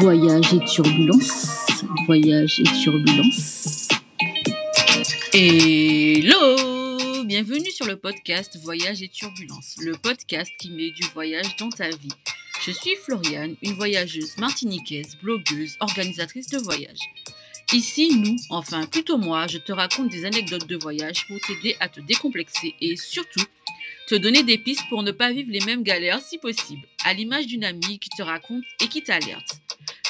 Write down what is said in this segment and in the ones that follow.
Voyage et turbulence. Voyage et turbulence. Hello Bienvenue sur le podcast Voyage et turbulence, le podcast qui met du voyage dans ta vie. Je suis Floriane, une voyageuse martiniquaise, blogueuse, organisatrice de voyage. Ici, nous, enfin plutôt moi, je te raconte des anecdotes de voyage pour t'aider à te décomplexer et surtout te donner des pistes pour ne pas vivre les mêmes galères si possible, à l'image d'une amie qui te raconte et qui t'alerte.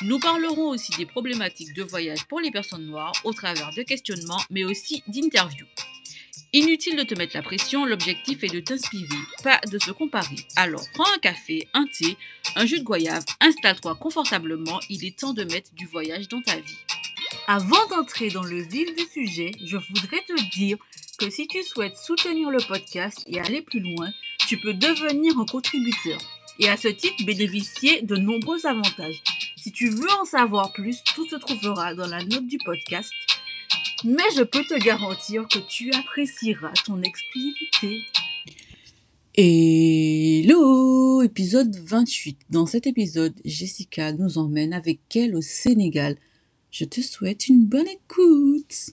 Nous parlerons aussi des problématiques de voyage pour les personnes noires au travers de questionnements mais aussi d'interviews. Inutile de te mettre la pression, l'objectif est de t'inspirer, pas de se comparer. Alors prends un café, un thé, un jus de goyave, installe-toi confortablement, il est temps de mettre du voyage dans ta vie. Avant d'entrer dans le vif du sujet, je voudrais te dire que si tu souhaites soutenir le podcast et aller plus loin, tu peux devenir un contributeur et à ce titre bénéficier de nombreux avantages. Si tu veux en savoir plus, tout se trouvera dans la note du podcast. Mais je peux te garantir que tu apprécieras ton exclusivité. Hello Épisode 28. Dans cet épisode, Jessica nous emmène avec elle au Sénégal je te souhaite une bonne écoute.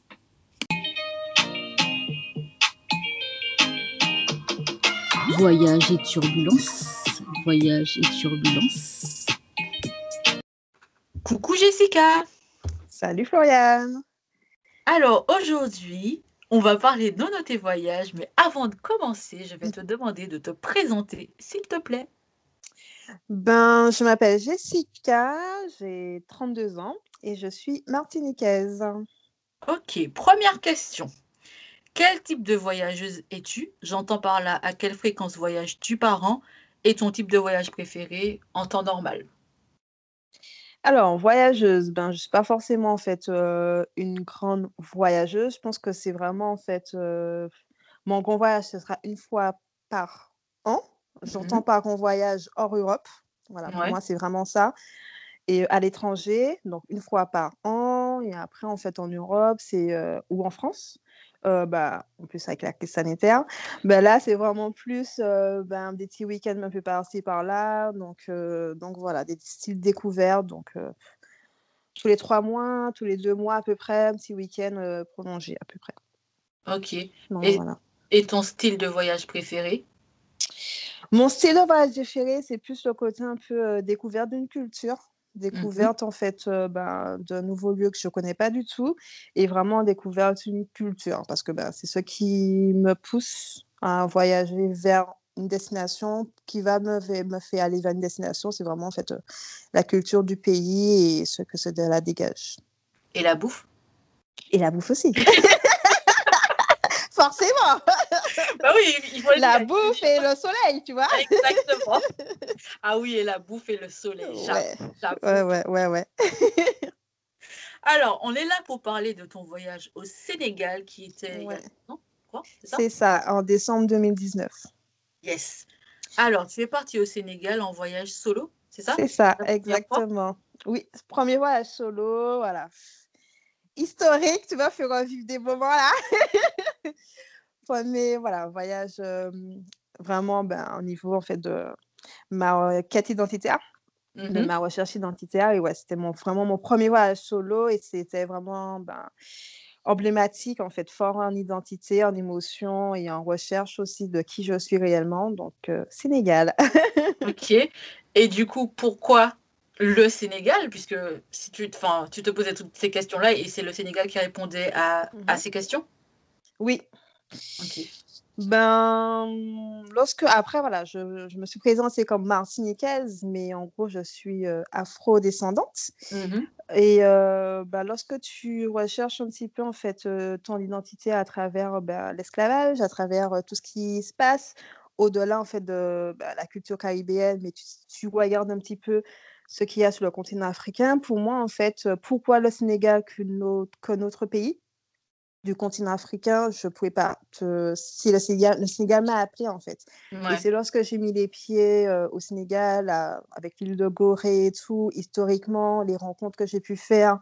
Voyage et turbulence. Voyage et turbulence. Coucou Jessica. Salut Floriane. Alors aujourd'hui, on va parler de nos voyages, mais avant de commencer, je vais te demander de te présenter, s'il te plaît. Ben, je m'appelle Jessica, j'ai 32 ans et je suis martiniquaise. Ok, première question. Quel type de voyageuse es-tu? J'entends par là à quelle fréquence voyages-tu par an et ton type de voyage préféré en temps normal? Alors, voyageuse, ben, je ne suis pas forcément en fait euh, une grande voyageuse. Je pense que c'est vraiment en fait euh, mon grand voyage, ce sera une fois par an. J'entends mmh par grand voyage hors Europe. Voilà, pour moi, c'est vraiment ça et à l'étranger, donc une fois par an. Et après, en fait, en Europe, c'est ou en France. Bah, en plus avec la crise sanitaire, bah, là c'est vraiment plus ben, des petits week-ends un peu par-ci par-là, donc, donc voilà, des styles découverts, donc tous les trois mois, tous les deux mois à peu près, un petit week-end prolongé à peu près. Ok. et, et, ton style de voyage préféré? Mon style de voyage préféré, c'est plus le côté un peu découvert d'une culture. Mmh découverte en fait ben, d'un nouveau lieu que je ne connais pas du tout et vraiment découverte d'une culture parce que ben, c'est ce qui me pousse à voyager vers une destination qui va me, me faire aller vers une destination, c'est vraiment en fait la culture du pays et ce que cela dégage. Et la bouffe? Et la bouffe aussi. Forcément. bah oui, il faut La bouffe et le soleil, tu vois. Exactement. Ah oui, et la bouffe et le soleil. Ouais, ouais, ouais, ouais. Alors, on est là pour parler de ton voyage au Sénégal qui était. C'est ça, en décembre 2019. Yes. Alors, tu es parti au Sénégal en voyage solo, c'est ça? C'est ça, exactement. Oui, premier voyage solo, voilà historique, tu vas faire revivre des moments là. Mais voilà, voyage vraiment ben, au niveau en fait de ma quête identitaire, de mmh ma recherche identitaire. Et ouais, c'était mon, vraiment mon premier voyage solo et c'était vraiment ben, emblématique en fait, fort en identité, en émotion et en recherche aussi de qui je suis réellement. Donc, Sénégal. ok. Et du coup, pourquoi le Sénégal, puisque si tu, tu te posais toutes ces questions-là et c'est le Sénégal qui répondait à, à mmh ces questions? Oui. Ben, lorsque, après, voilà, je, je me suis présentée comme martiniquaise, mais en gros, je suis afro-descendante. Mmh et ben, lorsque tu recherches un petit peu, en fait, ton identité à travers ben, l'esclavage, à travers tout ce qui se passe, au-delà, en fait, de ben, la culture caribéenne, mais tu, tu regardes un petit peu ce qu'il y a sur le continent africain. Pour moi, en fait, pourquoi le Sénégal qu'un autre pays du continent africain, je ne pouvais pas te... si le Sénégal, le Sénégal m'a appelé en fait. Et c'est lorsque j'ai mis les pieds au Sénégal, avec l'île de Gorée et tout, historiquement, les rencontres que j'ai pu faire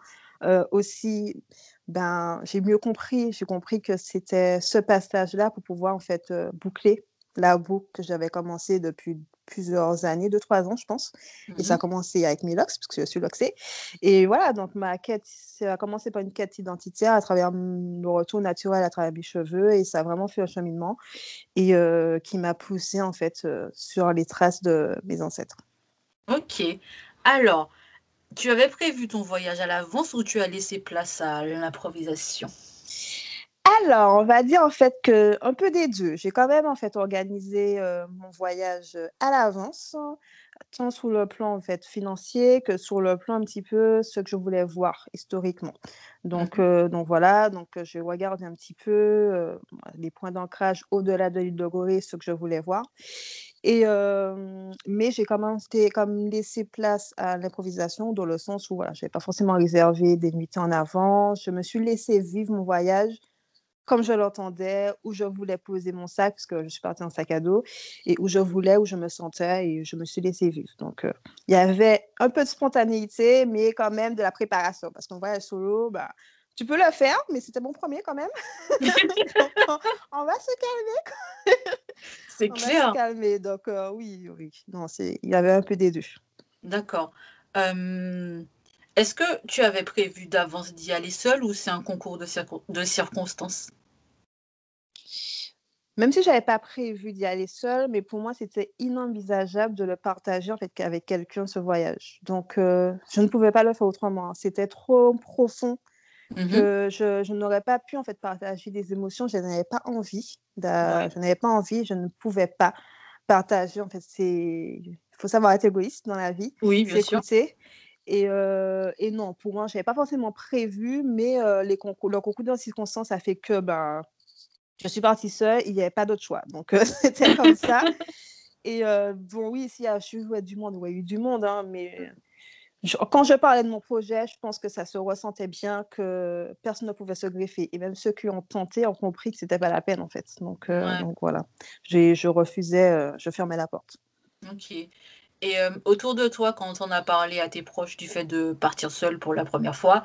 aussi, ben, j'ai mieux compris. J'ai compris que c'était ce passage-là pour pouvoir en fait boucler la boucle que j'avais commencé depuis plusieurs années, deux, trois ans, je pense. Et ça a mmh commencé avec mes locks, parce que je suis loxée. Et voilà, donc ma quête, ça a commencé par une quête identitaire à travers le retour naturel à travers mes cheveux. Et ça a vraiment fait un cheminement et qui m'a poussée, en fait, sur les traces de mes ancêtres. Ok. Alors, tu avais prévu ton voyage à l'avance ou tu as laissé place à l'improvisation? Alors, on va dire en fait que un peu des deux. J'ai quand même en fait organisé mon voyage à l'avance, tant sur le plan en fait financier que sur le plan un petit peu ce que je voulais voir historiquement. Donc, mmh donc voilà, donc je regarde un petit peu les points d'ancrage au-delà de l'île de Gorée, ce que je voulais voir. Et, mais j'ai quand même comme laissé place à l'improvisation dans le sens où voilà, je n'avais pas forcément réservé des nuits en avant. Je me suis laissé vivre mon voyage comme je l'entendais, où je voulais poser mon sac, parce que je suis partie en sac à dos, et où je voulais, où je me sentais, et je me suis laissée vivre. Donc, il y avait un peu de spontanéité, mais quand même de la préparation, parce qu'en voyage solo, bah, tu peux le faire, mais c'était mon premier quand même. on, va se calmer. C'est clair. Va se calmer. Donc, oui, oui. Non, il y avait un peu des deux. D'accord. Est-ce que tu avais prévu d'avance d'y aller seul ou c'est un concours de, de circonstances? Même si je n'avais pas prévu d'y aller seul, mais pour moi, c'était inenvisageable de le partager en fait, avec quelqu'un ce voyage. Donc, euh, je ne pouvais pas le faire autrement. C'était trop profond mmh que je, je n'aurais pas pu en fait partager des émotions. Je n'avais pas envie. Je n'avais pas envie. Je ne pouvais pas partager. En fait, c'est il faut savoir être égoïste dans la vie. Oui, bien sûr. Et, et non, pour moi, je n'avais pas forcément prévu, mais les concours, le concours de circonstances a fait que ben, je suis partie seule, il n'y avait pas d'autre choix. Donc, c'était comme ça. Et bon, oui, ici, je suis du monde, il y a eu du monde, hein, mais quand je parlais de mon projet, je pense que ça se ressentait bien que personne ne pouvait se greffer. Et même ceux qui ont tenté ont compris que ce n'était pas la peine, en fait. Donc, donc voilà, je refusais, je fermais la porte. Ok. Et autour de toi, quand on a parlé à tes proches du fait de partir seul pour la première fois,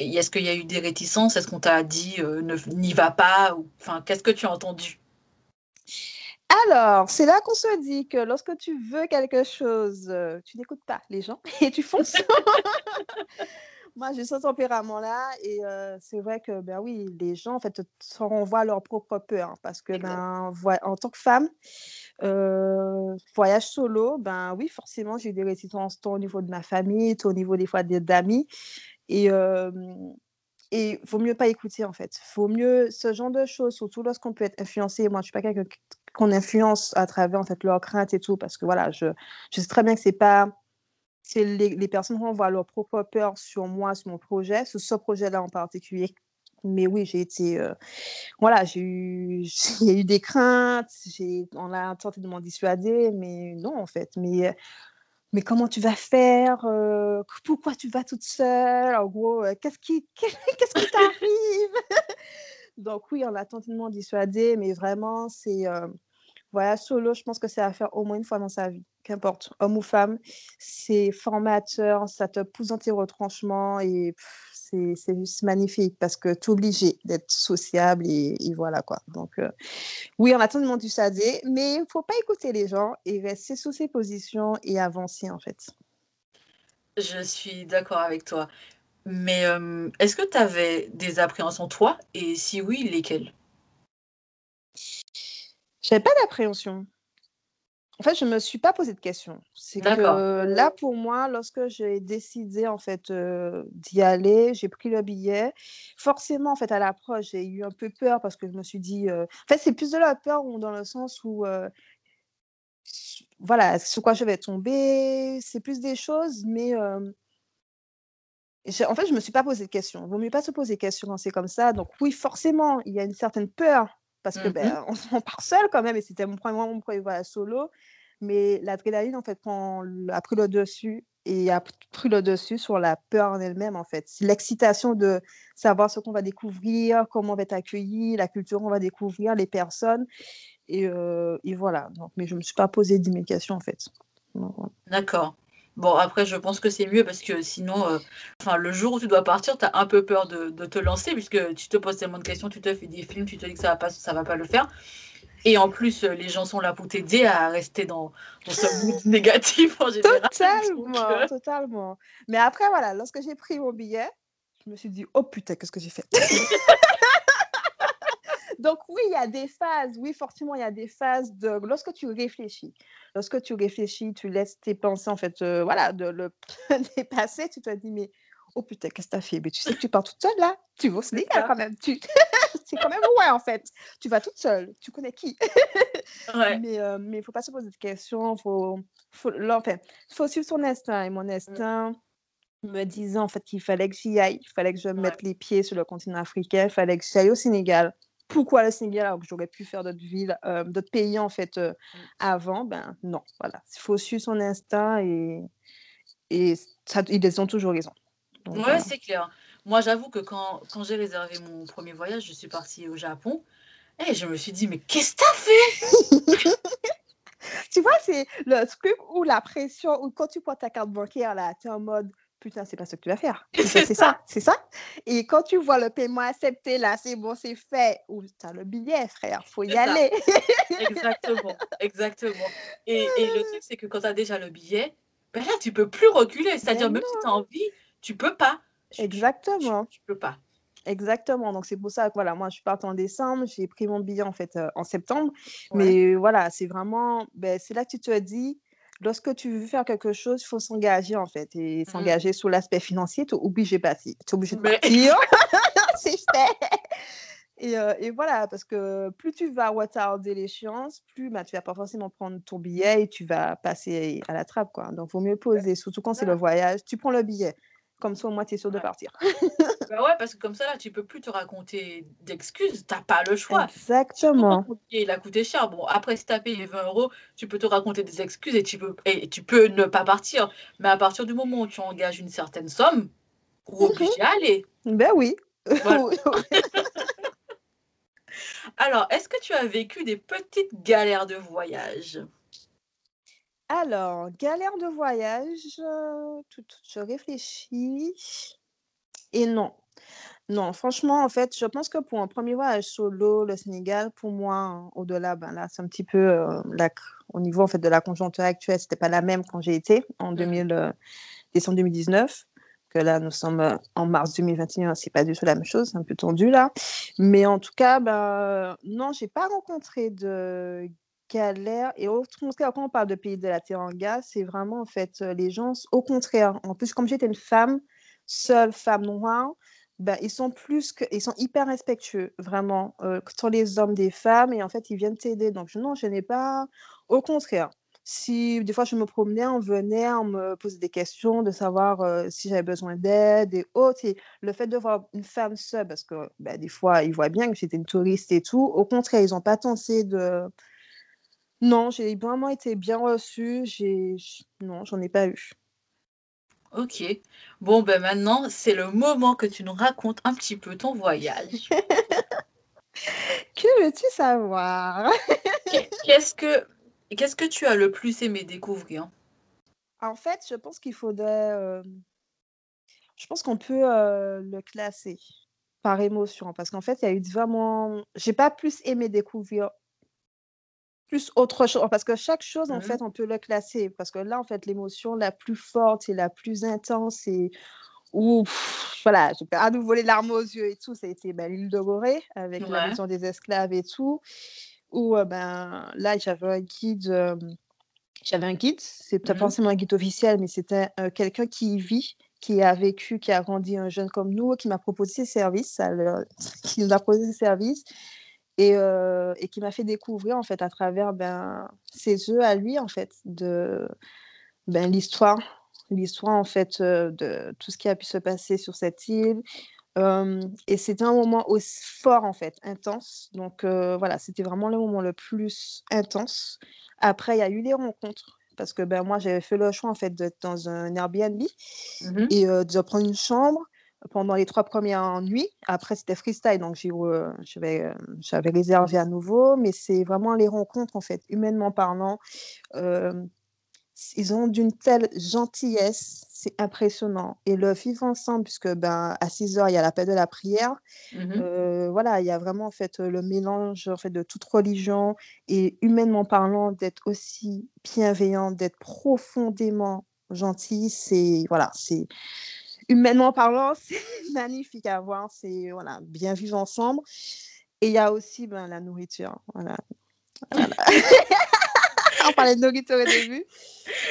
est-ce qu'il y a eu des réticences? Est-ce qu'on t'a dit ne n'y va pas ou, Enfin, qu'est-ce que tu as entendu? Alors, c'est là qu'on se dit que lorsque tu veux quelque chose, tu n'écoutes pas les gens et tu fonces. Moi, j'ai ce tempérament-là et c'est vrai que, ben oui, les gens, en fait, te renvoient leur propre peur hein, parce que, ben, en tant que femme, voyage solo, ben oui, forcément, j'ai eu des réticences tant au niveau de ma famille, tant au niveau des fois d'amis et et vaut mieux pas écouter en fait. Vaut mieux ce genre de choses, surtout lorsqu'on peut être influencé. Moi, je suis pas quelqu'un qu'on influence à travers en fait leurs craintes et tout, parce que voilà, je, je sais très bien que c'est pas c'est les, les, personnes renvoient leur propre peur sur moi, sur mon projet, sur ce projet-là en particulier. Mais oui, j'ai été. Voilà, j'ai eu, eu des craintes, on a tenté de m'en dissuader, mais non, en fait. Mais, mais comment tu vas faire Pourquoi tu vas toute seule? En gros, qu'est-ce qui qu'est-ce t'arrive? Donc, oui, on a tenté de m'en dissuader, mais vraiment, c'est. Voilà, solo, je pense que c'est à faire au moins une fois dans sa vie, qu'importe, homme ou femme. C'est formateur, ça te pousse dans tes retranchements et c'est juste magnifique parce que tu es obligé d'être sociable et, voilà quoi. Donc, euh, oui, on a tout demandé ça mais il ne faut pas écouter les gens et rester sous ses positions et avancer en fait. Je suis d'accord avec toi. Mais est-ce que tu avais des appréhensions toi? Et si oui, lesquelles? J'avais pas d'appréhension. En fait, je me suis pas posé de questions. C'est que là, pour moi, lorsque j'ai décidé en fait d'y aller, j'ai pris le billet. Forcément, en fait, à l'approche, j'ai eu un peu peur parce que je me suis dit. En fait, c'est plus de la peur dans le sens où voilà, sur quoi je vais tomber. C'est plus des choses, mais en fait, je me suis pas posé de questions. Il vaut mieux pas se poser de questions quand c'est comme ça. Donc oui, forcément, il y a une certaine peur parce que mmh ben, on, part seul quand même et c'était mon premier, mon premier voyage solo. Mais l'adrénaline, en fait, a pris le dessus et a pris le dessus sur la peur en elle-même, en fait. L'excitation de savoir ce qu'on va découvrir, comment on va être accueilli, la culture qu'on va découvrir, les personnes. Et, et voilà. Donc, mais je ne me suis pas posé d'immédiation, en fait. D'accord. Bon, après, je pense que c'est mieux parce que sinon, euh, enfin, le jour où tu dois partir, tu as un peu peur de, te lancer puisque tu te poses tellement de questions, tu te fais des films, tu te dis que ça va pas, ça va pas le faire. Et en plus, les gens sont là pour t'aider à rester dans, dans ce mood négatif en général. Totalement, totalement. Mais après, voilà, lorsque j'ai pris mon billet, je me suis dit, oh putain, qu'est-ce que j'ai fait? Donc oui, il y a des phases, oui, forcément, il y a des phases de lorsque tu réfléchis, lorsque tu réfléchis, tu laisses tes pensées, en fait, euh, voilà, de le dépasser, tu te dis, mais oh putain, qu'est-ce que t'as fait? Mais tu sais que tu pars toute seule là, tu vas au Sénégal quand même, tu... c'est quand même ouais en fait, tu vas toute seule, tu connais qui? Ouais. Mais euh, il ne faut pas se poser de questions, faut, faut, enfin, faut suivre son instinct, et mon mmh. instinct me disait en fait qu'il fallait que j'y aille, il fallait que je mette les pieds sur le continent africain, il fallait que j'aille au Sénégal pourquoi le Sénégal alors que j'aurais pu faire d'autres villes, euh, d'autres pays en fait euh, mmh. avant? Ben non, voilà. Il faut suivre son instinct et, et ça, ils ont toujours raison. ouais, c'est clair. Moi, j'avoue que quand, quand j'ai réservé mon premier voyage, je suis partie au Japon et je me suis dit, mais qu'est-ce que t'as fait? Tu vois, c'est le truc où la pression, où quand tu prends ta carte bancaire, là, tu es en mode, putain, c'est pas ce que tu vas faire. C'est ça, c'est ça. Et quand tu vois le paiement accepté, là, c'est bon, c'est fait. Ou tu as le billet, frère, faut y aller. exactement, exactement. Et, et le truc, c'est que quand tu as déjà le billet, ben là, tu peux plus reculer. C'est-à-dire, même si tu as envie, tu peux pas. Exactement. Tu, peux pas. Exactement. Donc, c'est pour ça que voilà, moi, je suis partie en décembre, j'ai pris mon billet en fait euh, en septembre. Mais voilà, c'est vraiment, ben, c'est là que tu te dis, lorsque tu veux faire quelque chose, il faut s'engager en fait. Et mmh. s'engager sur l'aspect financier, tu es obligé de partir. Tu es obligé de partir. c'est et, euh, et, voilà, parce que plus tu vas retarder l'échéance, plus bah, tu vas pas forcément prendre ton billet et tu vas passer à la trappe. Quoi. Donc, il vaut mieux poser, surtout quand c'est le voyage. Tu prends le billet. Comme ça, au moins, tu es sûr de partir. bah ouais, parce que comme ça, là, tu peux plus te raconter d'excuses. Tu n'as pas le choix. Exactement. Il a coûté cher. Bon, après, si tu as payé 20 euros, tu peux te raconter des excuses et tu, peux, et tu peux ne pas partir. Mais à partir du moment où tu engages une certaine somme, ou obligé à aller. Ben oui. Alors, est-ce que tu as vécu des petites galères de voyage? Alors, galère de voyage, tout, je réfléchis. Et non. Non, franchement, en fait, je pense que pour un premier voyage solo, le Sénégal, pour moi, au-delà, ben là, c'est un petit peu au niveau en fait de la conjoncture actuelle, c'était pas la même quand j'ai été en 2000, mmh décembre 2019. Que là, nous sommes en mars 2021, c'est pas du tout la même chose, c'est un peu tendu là. Mais en tout cas, ben, non, j'ai pas rencontré de galère et au contraire, quand on parle de pays de la Teranga, c'est vraiment en fait les gens, au contraire, en plus, comme j'étais une femme, seule femme noire, ben, ils sont plus que, sont hyper respectueux, vraiment, euh, tant les hommes des femmes, et en fait, ils viennent t'aider. Donc, non, je n'ai pas, au contraire. Si des fois je me promenais, on venait, on me posait des questions, de savoir si j'avais besoin d'aide et autres. Et le fait de voir une femme seule, parce que ben, des fois, ils voient bien que j'étais une touriste et tout, au contraire, ils n'ont pas tenté de, non, j'ai vraiment été bien reçue. J'ai non, j'en ai pas eu. OK. Bon, ben, maintenant, c'est le moment que tu nous racontes un petit peu ton voyage. Que veux-tu savoir? Qu'est-ce que qu'est-ce que tu as le plus aimé découvrir? En fait, je pense qu'il faudrait, je pense qu'on peut, le classer par émotion parce qu'en fait, il y a eu vraiment j'ai pas plus aimé découvrir plus autre chose, parce que chaque chose, en mmh fait, on peut le classer. Parce que là, en fait, l'émotion la plus forte et la plus intense et où, voilà, j'ai à nouveau les larmes aux yeux et tout, ça a été ben, l'île de Gorée avec la vision des esclaves et tout. Où, ben, là, j'avais un guide, j'avais un guide, c'est pas mmh forcément un guide officiel, mais c'était quelqu'un qui y vit, qui a vécu, qui a grandi un jeune comme nous, qui m'a proposé ses services, qui nous a proposé ses services et, et qui m'a fait découvrir en fait à travers ben, ses œufs à lui en fait de ben, l'histoire l'histoire en fait de tout ce qui a pu se passer sur cette île. Et c'était un moment aussi fort en fait intense. Donc voilà c'était vraiment le moment le plus intense. Après il y a eu les rencontres parce que ben moi j'avais fait le choix en fait d'être dans un Airbnb mmh et de prendre une chambre pendant les trois premières nuits. Après, c'était freestyle, donc j'avais réservé à nouveau. Mais c'est vraiment les rencontres, en fait, humainement parlant. ils ont d'une telle gentillesse, c'est impressionnant. Et le vivre ensemble, puisque ben, à 6 heures, il y a l'appel de la prière. Mmh euh, voilà, il y a vraiment en fait, le mélange en fait, de toute religion et humainement parlant, d'être aussi bienveillant, d'être profondément gentil. C'est voilà, c'est humainement parlant, c'est magnifique à voir. C'est voilà, bien vivre ensemble. Et il y a aussi ben, la nourriture. Voilà. voilà. on parlait de nourriture au début.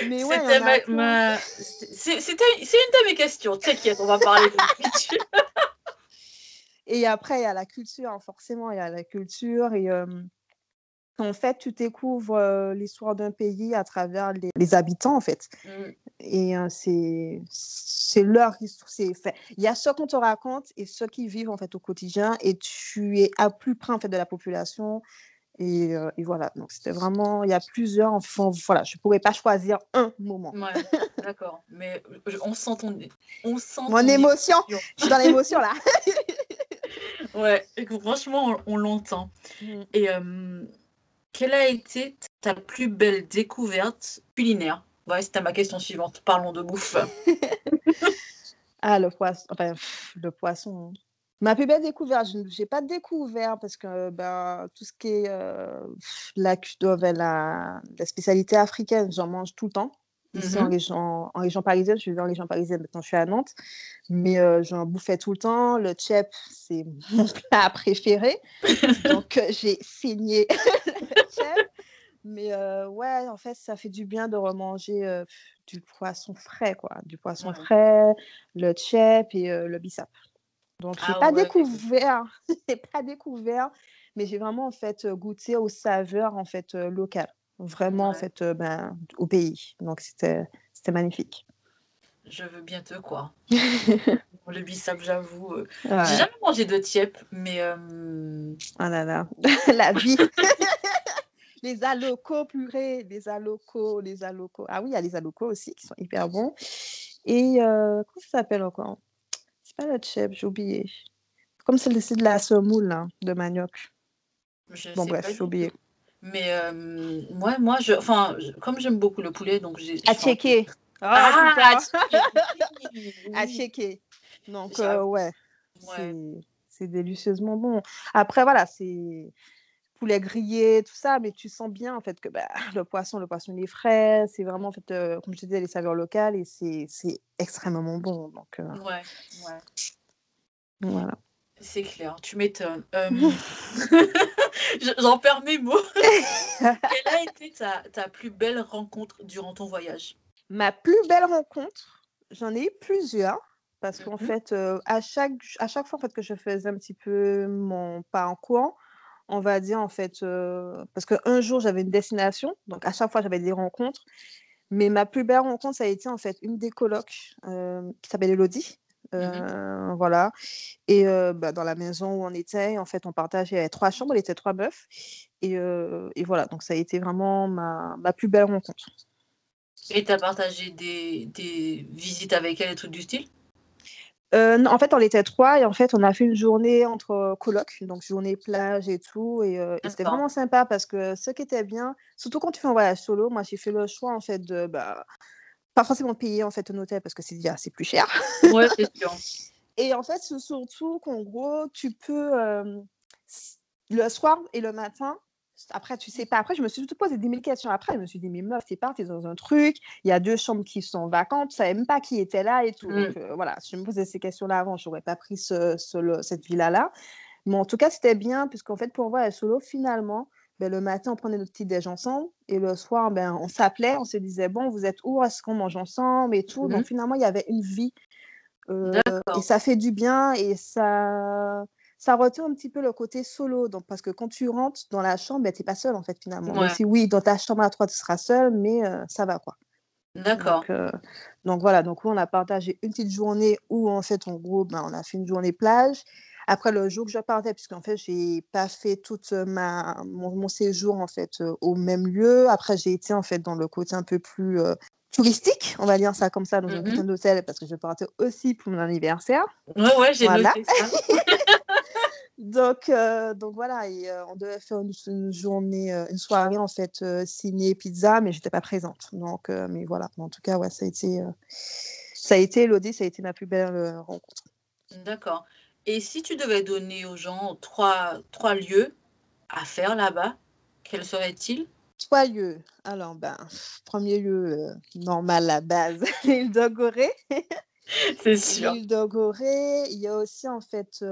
Mais ouais, c'était ma... c'est une de mes questions. T'inquiète, on va parler de nourriture. et après, il y a la culture, hein, forcément, il y a la culture. Et en fait, tu découvres l'histoire d'un pays à travers les, habitants, en fait. Mmh. Et c'est leur histoire. Il y a ce qu'on te raconte et ceux qui vivent en fait au quotidien. Et tu es à plus près en fait de la population. Et, et, voilà, donc c'était vraiment, il y a plusieurs, enfin, voilà, je ne pourrais pas choisir un moment. Ouais, d'accord, mais on sent ton, on sent Mon émotion, je suis dans l'émotion là. ouais, franchement, on, l'entend. Mmh. Et quelle a été ta plus belle découverte culinaire? Ouais, c'était ma question suivante. Parlons de bouffe. ah, le poisson, enfin, le poisson. Ma plus belle découverte, je n'ai pas découvert parce que ben, tout ce qui est euh, la, la, la spécialité africaine, j'en mange tout le temps. Ici, en, région, en région parisienne, je suis la région parisienne, maintenant je suis à Nantes, mais euh, j'en bouffais tout le temps. Le tchèp, c'est mon plat préféré, donc euh, j'ai signé Mais euh, ouais, en fait, ça fait du bien de remanger du poisson frais, quoi. Du poisson frais, le tchèp et le bissap. Donc, je n'ai ah pas découvert, j'ai pas découvert, mais j'ai vraiment en fait goûté aux saveurs en fait locales, vraiment en fait ben, au pays. Donc c'était magnifique. Je veux bien te croire. le bissap, j'avoue. J'ai jamais mangé de tiep, mais. Ah là là, la vie. Les alocos purée, les alocos, les alocos. Ah oui, il y a les alocos aussi qui sont hyper bons. Et comment ça s'appelle encore? Pas la chèvre, j'ai oublié. Comme c'est de la semoule là, de manioc. bon, bref, j'ai oublié. Mais euh, moi, moi je, enfin, comme j'aime beaucoup le poulet, donc j'ai. À checker. Ah, ah à checker. Donc, euh, ouais. C'est délicieusement bon. Après, voilà, c'est poulet grillé, tout ça, mais tu sens bien en fait que bah, le poisson, le poisson il est frais, c'est vraiment en fait, euh, comme je te disais, les saveurs locales et c'est extrêmement bon. Donc, euh, ouais, ouais. Voilà. C'est clair, tu m'étonnes. Euh, j'en perds mes mots. Quelle a été ta, ta, plus belle rencontre durant ton voyage? Ma plus belle rencontre, j'en ai eu plusieurs. Parce qu'en mmh fait, à, chaque, à chaque fois en fait, que je faisais un petit peu mon pas en courant, on va dire, en fait, parce qu'un jour, j'avais une destination, donc à chaque fois, j'avais des rencontres. Mais ma plus belle rencontre, ça a été en fait une des colocs qui s'appelle Elodie. Mmh voilà. Et bah, dans la maison où on était, en fait, on partageait trois chambres, il était trois meufs. Et, et, voilà, donc ça a été vraiment ma, ma plus belle rencontre. Et tu as partagé des, des, visites avec elle, des trucs du style? Euh, en fait, on était trois et en fait, on a fait une journée entre colocs, donc journée plage et tout. Et, euh, c'était vraiment sympa parce que ce qui était bien, surtout quand tu fais un voyage solo, moi j'ai fait le choix en fait de bah, pas forcément payer en fait un hôtel parce que c'est c'est plus cher. Ouais, c'est sûr. et en fait, surtout qu'en gros, tu peux euh, le soir et le matin, après, tu sais pas. Après, je me suis tout posé 10 000 questions. Après, je me suis dit, mais meuf, t'es parti dans un truc. Il y a deux chambres qui sont vacantes. Tu savais même pas qui était là et tout. Mmh. Donc, euh, voilà, si je me posais ces questions-là avant, j'aurais pas pris ce, cette villa-là. Mais en tout cas, c'était bien, puisqu'en fait, pour voir solo, finalement, ben, le matin, on prenait notre petit déj ensemble. Et le soir, ben, on s'appelait, on se disait, bon, vous êtes où? Est-ce qu'on mange ensemble et tout? Donc, mmh finalement, il y avait une vie. Euh, et ça fait du bien et ça ça retient un petit peu le côté solo. Donc, parce que quand tu rentres dans la chambre, ben, tu n'es pas seul, en fait, finalement. si oui, dans ta chambre à trois, tu seras seul, mais euh, ça va, quoi. D'accord. Donc, euh, donc, voilà, donc on a partagé une petite journée où, en fait, en gros, ben, on a fait une journée plage. Après, le jour que je partais, puisqu'en fait, j'ai pas fait tout ma, mon, séjour, en fait, euh, au même lieu. Après, j'ai été, en fait, dans le côté un peu plus touristique, on va dire ça comme ça, dans un mmh d'hôtel, parce que je partais aussi pour mon anniversaire. Ouais, ouais, j'ai noté ça. donc, euh, donc voilà, et, euh, on devait faire une, journée, euh, une soirée en fait ciné pizza, mais j'étais pas présente. Donc, mais voilà, en tout cas, ouais, ça a été, ça a été Elodie, ça a été ma plus belle rencontre. D'accord. Et si tu devais donner aux gens trois, trois lieux à faire là-bas, quels seraient-ils? Trois lieux. Alors, ben, premier lieu normal, la base, l'île de Gorée. C'est sûr. L'île de Gorée. Il y a aussi en fait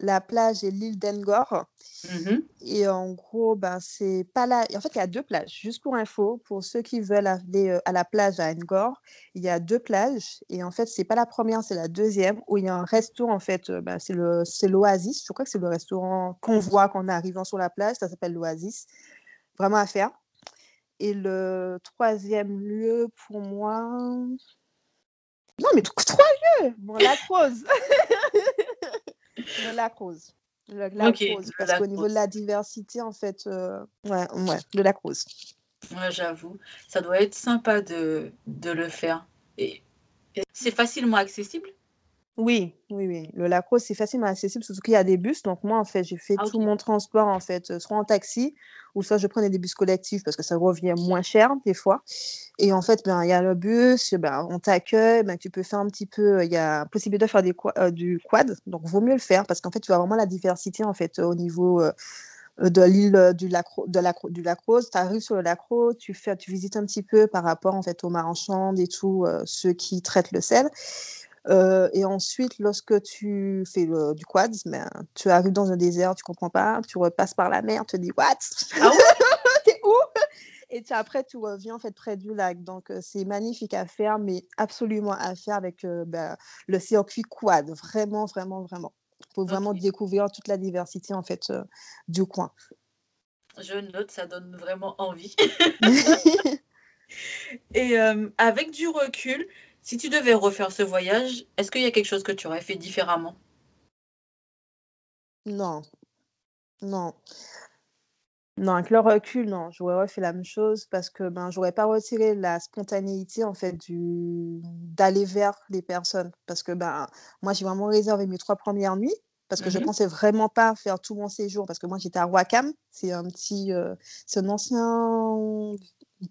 la plage et l'île d'Engor. Mmh et en gros, ben, c'est pas là. En fait, il y a deux plages. Juste pour info, pour ceux qui veulent aller à la plage à Engor, il y a deux plages. Et en fait, c'est pas la première, c'est la deuxième, où il y a un restaurant. En fait, ben, c'est l'Oasis. Je crois que c'est le restaurant qu'on voit quand on arrive sur la plage. Ça s'appelle l'Oasis. Vraiment à faire. Et le troisième lieu, pour moi. Non, mais trois lieux Bon, la cause de la cause. la cause. Parce qu'au niveau de la diversité, en fait, euh, ouais, ouais, de la cause. Ouais, j'avoue. Ça doit être sympa de, de le faire. Et, c'est facilement accessible? Oui, oui, oui. Le Lacrosse, c'est facilement accessible, surtout qu'il y a des bus. Donc, moi, en fait, j'ai fait ah, tout mon transport, en fait, euh, soit en taxi, ou soit je prenais des bus collectifs parce que ça revient moins cher, des fois. Et en fait, ben, il y a le bus, ben, on t'accueille, ben, tu peux faire un petit peu, il y a possibilité de faire des, euh, du quad. Donc, vaut mieux le faire parce qu'en fait, tu as vraiment la diversité, en fait, au niveau euh, de l'île du Lacrosse. De la, du Lacrosse. Tu arrives sur le Lacrosse, tu, fais, tu visites un petit peu par rapport, en fait, aux marchands et tout, ceux qui traitent le sel. Euh, et ensuite, lorsque tu fais du quad, ben, tu arrives dans un désert, tu comprends pas, tu repasses par la mer, tu te dis What? Ah T'es où? Et tu, après, tu reviens en fait près du lac. Donc, c'est magnifique à faire, mais absolument à faire avec euh, ben, le circuit quad. Vraiment, vraiment, vraiment. Pour vraiment découvrir toute la diversité en fait du coin. Je note, ça donne vraiment envie. Et avec du recul, si tu devais refaire ce voyage, est-ce qu'il y a quelque chose que tu aurais fait différemment? Non. Non. Non, avec le recul, non, j'aurais refait la même chose parce que ben, j'aurais pas retiré la spontanéité en fait du d'aller vers les personnes. Parce que ben, moi, j'ai vraiment réservé mes trois premières nuits parce que je ne mmh pensais vraiment pas faire tout mon séjour parce que moi, j'étais à Wakam. C'est un petit, euh, c'est un ancien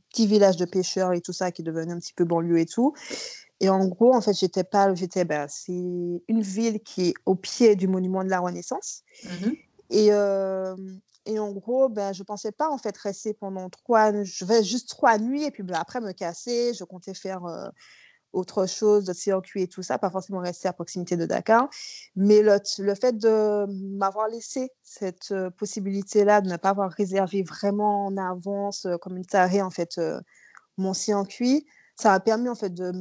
petit village de pêcheurs et tout ça qui devenu un petit peu banlieue et tout. Et en gros, en fait, j'étais pas, j'étais, ben, c'est une ville qui est au pied du monument de la Renaissance. Mmh et, euh, et en gros, ben, je pensais pas en fait rester pendant trois, je vais juste trois nuits et puis ben, après me casser. Je comptais faire euh, autre chose, de circuit et tout ça, pas forcément rester à proximité de Dakar. Mais le, le fait de m'avoir laissé cette euh, possibilité-là, de ne pas avoir réservé vraiment en avance, comme une tarée en fait, mon circuit, ça m'a permis en fait de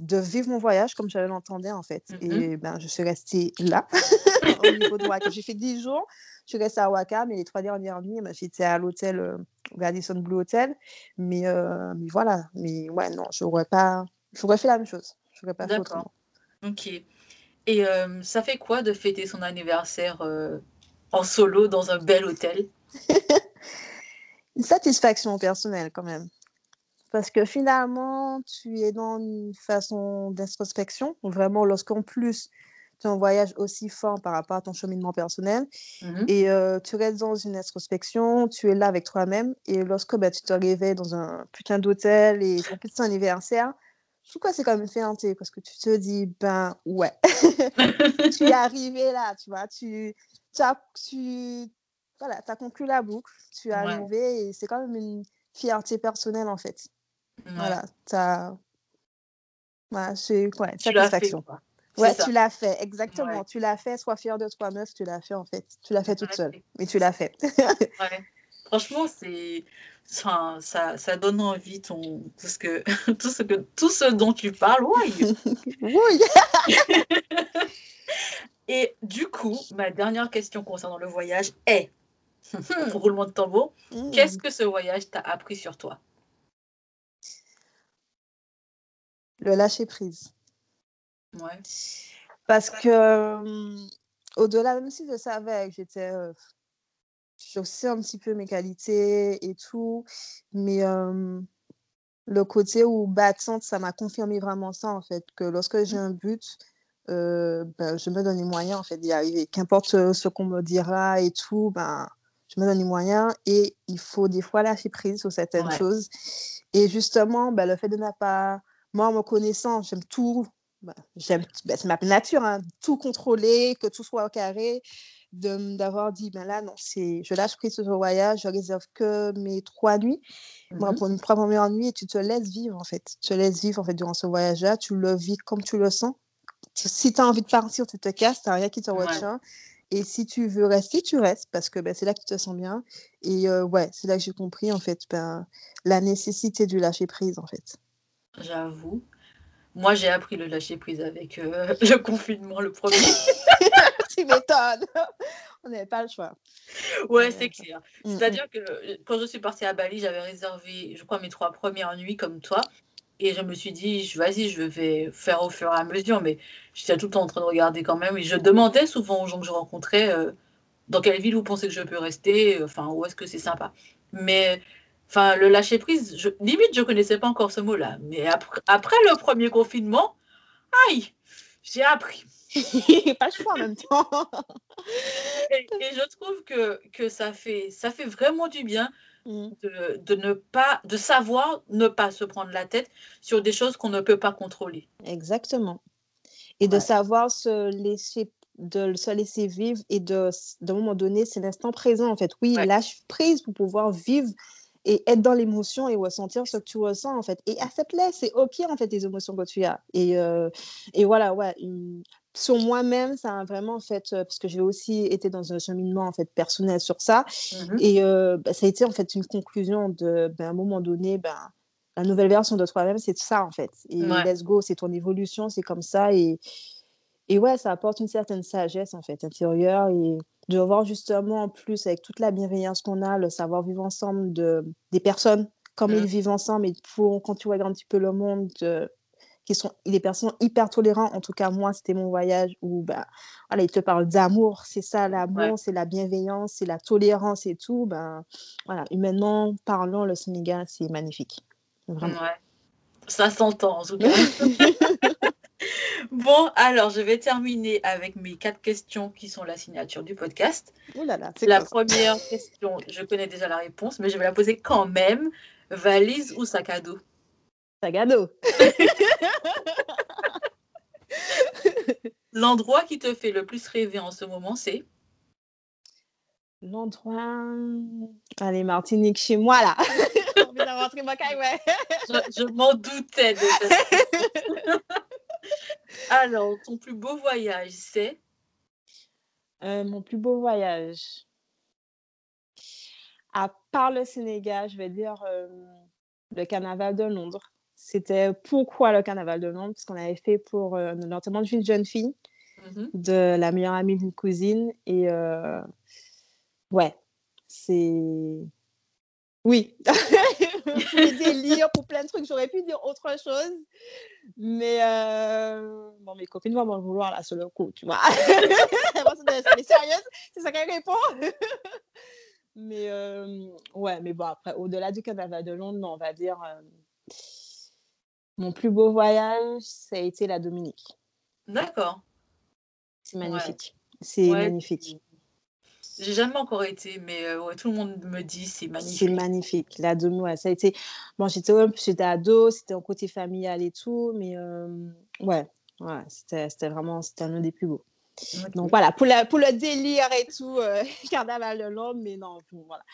de vivre mon voyage comme j'avais l'entendais en fait. Mmh et ben, je suis restée là, au niveau de Waka. J'ai fait 10 jours, je suis restée à Waka, mais les trois dernières nuits, ben, j'étais à l'hôtel, euh, Radisson Blue Hotel. Mais, euh, mais voilà, mais ouais, non, je n'aurais pas, j'aurais fait la même chose. Je pas autrement. Ok. Et euh, ça fait quoi de fêter son anniversaire euh, en solo dans un bel hôtel? Une satisfaction personnelle quand même. Parce que finalement, tu es dans une façon d'introspection, vraiment lorsqu'en plus tu as un voyage aussi fort par rapport à ton cheminement personnel mmh et euh, tu restes dans une introspection, tu es là avec toi-même et lorsque bah, tu te réveilles dans un putain d'hôtel et ton petit anniversaire, je trouve que c'est comme une fierté parce que tu te dis, ben ouais, tu es arrivé là, tu vois, tu, tu as, tu, voilà, as conclu la boucle, tu es arrivé et c'est quand même une fierté personnelle en fait. Voilà, ça. Voilà, c'est ouais, satisfaction. ouais, tu l'as fait, exactement. Tu l'as fait, sois fière de toi, meuf, tu l'as fait en fait. Tu l'as fait toute seule, mais tu l'as fait. ouais. Franchement, c'est. Ça, ça donne envie ton, tout, ce que, tout, ce que, tout ce dont tu parles. Oui. oui. Et du coup, ma dernière question concernant le voyage est, roulement de tambour, mmh. qu'est-ce que ce voyage t'a appris sur toi? Le lâcher prise. Ouais. Parce que, au-delà, même si je savais que j'étais. Euh, je sais un petit peu mes qualités et tout, mais le côté où battante, ça m'a confirmé vraiment ça, en fait, que lorsque j'ai un but, ben, je me donne les moyens en fait d'y arriver. Qu'importe ce qu'on me dira et tout, ben, je me donne les moyens et il faut des fois lâcher prise sur certaines choses. Et justement, ben, le fait de ne pas, moi, en me connaissant, j'aime tout, ben, j'aime, ben, c'est ma nature, hein, tout contrôler, que tout soit au carré, d'avoir dit, ben là, non, c'est, je lâche prise sur ce voyage, je réserve que mes trois nuits. Moi, mmh pour une trois premières nuits, tu te laisses vivre, en fait. Tu te laisses vivre, en fait, durant ce voyage-là, tu le vis comme tu le sens. Si tu as envie de partir, tu te casses, tu n'as rien qui te retient. Et si tu veux rester, tu restes parce que ben, c'est là que tu te sens bien. Et ouais, c'est là que j'ai compris en fait ben, la nécessité du lâcher prise en fait. J'avoue. Moi, j'ai appris le lâcher prise avec le confinement, le premier. tu m'étonnes. On n'avait pas le choix. Ouais, c'est clair. Mmh, mmh. C'est-à-dire que quand je suis partie à Bali, j'avais réservé, je crois, mes trois premières nuits comme toi. Et je me suis dit, vas-y, je vais faire au fur et à mesure, mais j'étais tout le temps en train de regarder quand même. Et je demandais souvent aux gens que je rencontrais euh, dans quelle ville vous pensez que je peux rester, enfin, où est-ce que c'est sympa. Mais enfin, le lâcher prise, je, limite, je connaissais pas encore ce mot-là. Mais après, après le premier confinement, aïe, j'ai appris. pas choix en même temps. et, et, je trouve que, que ça, fait, ça fait vraiment du bien Mmh. de, ne pas, de savoir ne pas se prendre la tête sur des choses qu'on ne peut pas contrôler. Exactement. Et de savoir se laisser de se laisser vivre et de d'un moment donné c'est l'instant présent en fait oui lâche prise pour pouvoir vivre et être dans l'émotion et ressentir ce que tu ressens en fait. Et accepte-les c'est ok en fait les émotions que tu as. Et, euh, et voilà ouais sur moi-même, ça a vraiment fait, euh, parce que j'ai aussi été dans un cheminement en fait personnel sur ça, mmh et euh, bah, ça a été en fait une conclusion de, ben, à un moment donné, ben, la nouvelle version de toi-même, c'est ça en fait. Et let's go, c'est ton évolution, c'est comme ça, et, et ouais, ça apporte une certaine sagesse en fait intérieure, et de voir justement en plus avec toute la bienveillance qu'on a, le savoir vivre ensemble de des personnes comme mmh. ils vivent ensemble, et pour quand tu regardes un petit peu le monde qui sont des personnes hyper tolérantes. En tout cas, moi, c'était mon voyage où ben, voilà, ils te parlent d'amour. C'est ça, l'amour, c'est la bienveillance, c'est la tolérance et tout. Ben, voilà, humainement parlant, le Sénégal, c'est magnifique. Vraiment. Ouais. Ça s'entend, en tout cas. bon, alors, je vais terminer avec mes quatre questions qui sont la signature du podcast. là là, la première question, je connais déjà la réponse, mais je vais la poser quand même. Valise ou sac à dos? L'endroit qui te fait le plus rêver en ce moment, c'est? L'endroit. Allez, Martinique, chez moi, là. je, je m'en doutais. Alors, ton plus beau voyage, c'est? Euh, Mon plus beau voyage. À part le Sénégal, je vais dire euh, le carnaval de Londres. C'était pourquoi le carnaval de Londres, parce qu'on avait fait pour euh, l'enterrement d'une jeune fille, mmh de la meilleure amie d'une cousine. Et euh, ouais, c'est. Oui, pour les délires, pour plein de trucs. J'aurais pu dire autre chose. Mais euh... bon, mes copines vont m'en vouloir là sur le coup, tu vois. mais sérieuse, c'est ça qu'elle répond. mais euh... ouais, mais bon, après, au-delà du carnaval de Londres, on va dire. Euh, mon plus beau voyage, ça a été la Dominique. D'accord. C'est magnifique. C'est magnifique. J'ai jamais encore été, mais euh, tout le monde me dit c'est magnifique. C'est magnifique. La Dominique, ça a été. Bon, j'étais j'étais ado, c'était en côté familial et tout, mais euh, ouais, ouais c'était vraiment c'était un des plus beaux. Donc voilà, pour, la, pour le délire et tout, euh, carnaval de l'homme, mais non, voilà,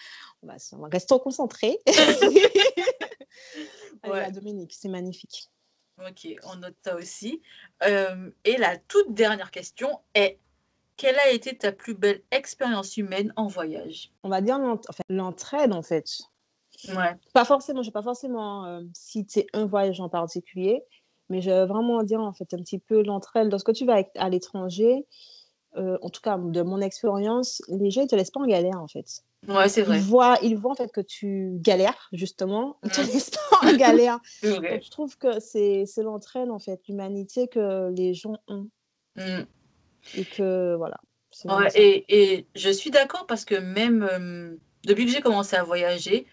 on va, on va rester concentrés. ouais. Dominique, c'est magnifique. Ok, on note ça aussi. Euh, et la toute dernière question est quelle a été ta plus belle expérience humaine en voyage? On va dire l'entraide en fait. Ouais. Pas forcément, je vais pas forcément euh, citer un voyage en particulier, mais je vais vraiment dire en fait un petit peu l'entraide. Lorsque tu vas à l'étranger, euh, en tout cas de mon expérience, les gens ne te laissent pas en galère en fait. Ouais, c'est vrai. Ils voient, ils voient en fait que tu galères, justement. Ils te laissent pas en galère. je trouve que c'est l'entraîne, en fait, l'humanité que les gens ont. Mmh. Et que, voilà. Ouais, et, et, je suis d'accord parce que même euh, depuis que j'ai commencé à voyager,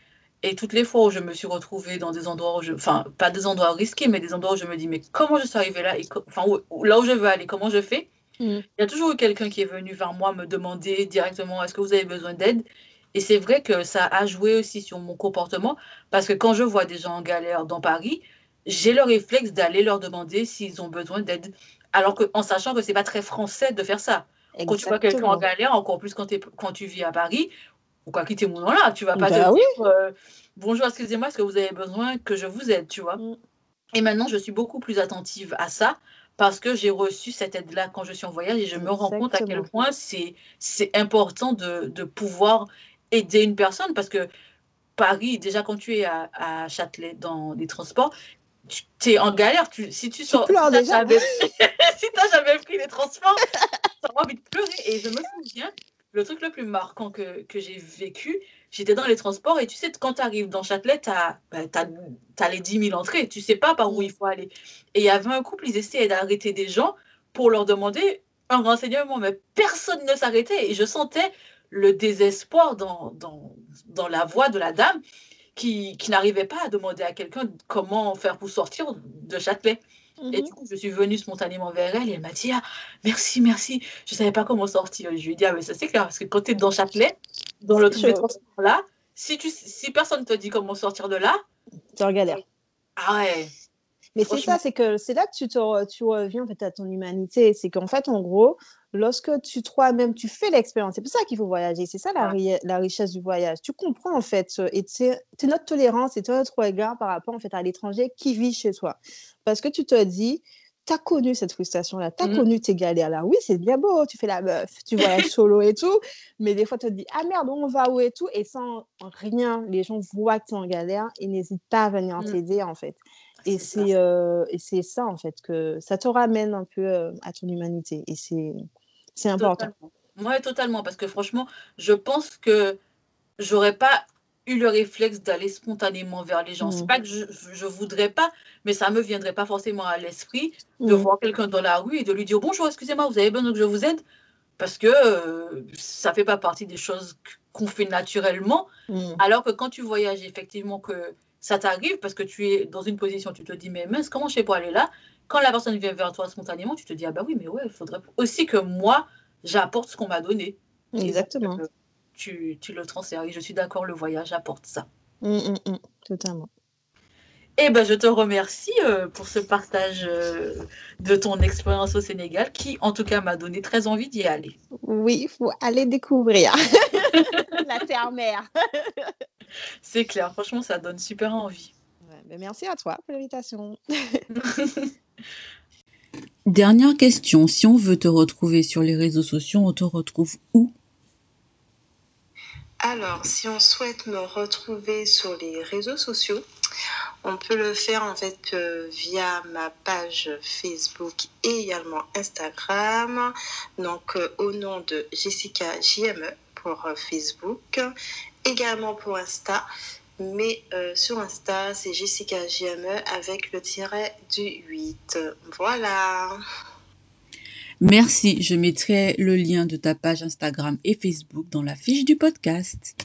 Et toutes les fois où je me suis retrouvée dans des endroits où je. Enfin, pas des endroits risqués, mais des endroits où je me dis, mais comment je suis arrivée là et Enfin, là où je veux aller, comment je fais mm. Il y a toujours eu quelqu'un qui est venu vers moi me demander directement est-ce que vous avez besoin d'aide? Et c'est vrai que ça a joué aussi sur mon comportement parce que quand je vois des gens en galère dans Paris, j'ai le réflexe d'aller leur demander s'ils ont besoin d'aide. Alors que, en sachant que c'est pas très français de faire ça. Quand tu vois quelqu'un en galère, encore plus quand, quand tu vis à Paris, ou quoi quitter mon nom là, tu vas pas te bah dire euh, bonjour, excusez-moi, est-ce que vous avez besoin que je vous aide, tu vois. Mm. Et maintenant, je suis beaucoup plus attentive à ça parce que j'ai reçu cette aide-là quand je suis en voyage et je me rends compte à quel point c'est important de, de, pouvoir aider une personne parce que Paris, déjà quand tu es à, à Châtelet dans les transports, tu es en galère. Tu, si tu sors, si tu n'as jamais, jamais, pris les transports, tu as envie de pleurer. Et je me souviens, le truc le plus marquant que, que j'ai vécu, j'étais dans les transports et tu sais, quand tu arrives dans Châtelet, tu as, bah, les 10 000 entrées, tu sais pas par où il faut aller. Et il y avait un couple, ils essayaient d'arrêter des gens pour leur demander un renseignement, mais personne ne s'arrêtait et je sentais le désespoir dans, dans, dans la voix de la dame qui, qui n'arrivait pas à demander à quelqu'un comment faire pour sortir de Châtelet. Et du mhm. coup, je suis venue spontanément vers elle et elle m'a dit ah, Merci, merci. Je ne savais pas comment sortir. Je lui ai dit Ah, mais ça c'est clair, parce que quand tu es dans Châtelet, dans le truc de là, si, tu, si personne ne te dit comment sortir de là, tu en galère. Ah ouais. Mais c'est ça, c'est que c'est là que tu, te, tu reviens en fait à ton humanité. C'est qu'en fait, en gros, lorsque tu toi-même, tu fais l'expérience, c'est pour ça qu'il faut voyager. C'est ça la, la, richesse du voyage. Tu comprends en fait, et c'est notre tolérance et notre regard par rapport en fait à l'étranger qui vit chez toi. Parce que tu te dis, tu as connu cette frustration-là, tu as mmh. connu tes galères-là. Oui, c'est bien beau, tu fais la meuf, tu voyages solo et tout, mais des fois, tu te dis, ah merde, on va où et tout, et sans rien, les gens voient que tu es en galère et n'hésitent pas à venir mmh. t'aider, en fait. Et c'est euh, c'est ça, en fait, que ça te ramène un peu euh, à ton humanité. Et c'est important. Oui, totalement. Parce que franchement, je pense que j'aurais pas eu le réflexe d'aller spontanément vers les gens. C'est mmh. pas que je, je voudrais pas, mais ça me viendrait pas forcément à l'esprit de mmh. voir quelqu'un dans la rue et de lui dire bonjour, excusez-moi, vous avez besoin que je vous aide? Parce que euh, ça fait pas partie des choses qu'on fait naturellement. Mmh. Alors que quand tu voyages, effectivement, que ça t'arrive parce que tu es dans une position, tu te dis, mais mince, comment je fais pour aller là? Quand la personne vient vers toi spontanément, tu te dis, ah bah oui, mais ouais, il faudrait aussi que moi, j'apporte ce qu'on m'a donné. Exactement. tu, tu, le transfères. Et je suis d'accord, le voyage apporte ça. Mmh, mmh, mmh. totalement. Eh ben, je te remercie euh, pour ce partage euh, de ton expérience au Sénégal qui, en tout cas, m'a donné très envie d'y aller. Oui, il faut aller découvrir la terre-mère. C'est clair, franchement, ça donne super envie. Ben, merci à toi pour l'invitation. Dernière question, si on veut te retrouver sur les réseaux sociaux, on te retrouve où? Alors, si on souhaite me retrouver sur les réseaux sociaux, on peut le faire en fait euh, via ma page Facebook et également Instagram. Donc euh, au nom de Jessica JME pour euh, Facebook, également pour Insta. Mais sur Insta, c'est Jessica JME avec le tiret du 8. Voilà. Merci, je mettrai le lien de ta page Instagram et Facebook dans la fiche du podcast.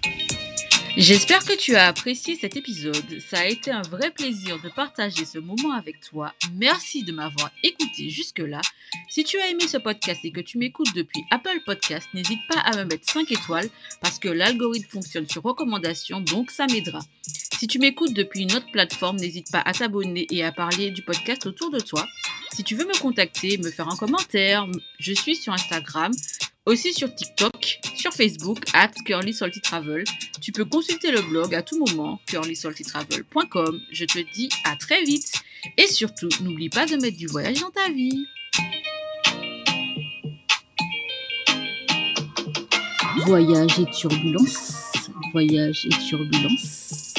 J'espère que tu as apprécié cet épisode. Ça a été un vrai plaisir de partager ce moment avec toi. Merci de m'avoir écouté jusque-là. Si tu as aimé ce podcast et que tu m'écoutes depuis Apple Podcast, n'hésite pas à me mettre 5 étoiles parce que l'algorithme fonctionne sur recommandation, donc ça m'aidera. Si tu m'écoutes depuis une autre plateforme, n'hésite pas à t'abonner et à parler du podcast autour de toi. Si tu veux me contacter, me faire un commentaire, je suis sur Instagram, aussi sur TikTok, sur Facebook, at Curly Travel. Tu peux consulter le blog à tout moment, curlysaltytravel.com. Je te dis à très vite. Et surtout, n'oublie pas de mettre du voyage dans ta vie. Voyage et turbulence. Voyage et turbulence.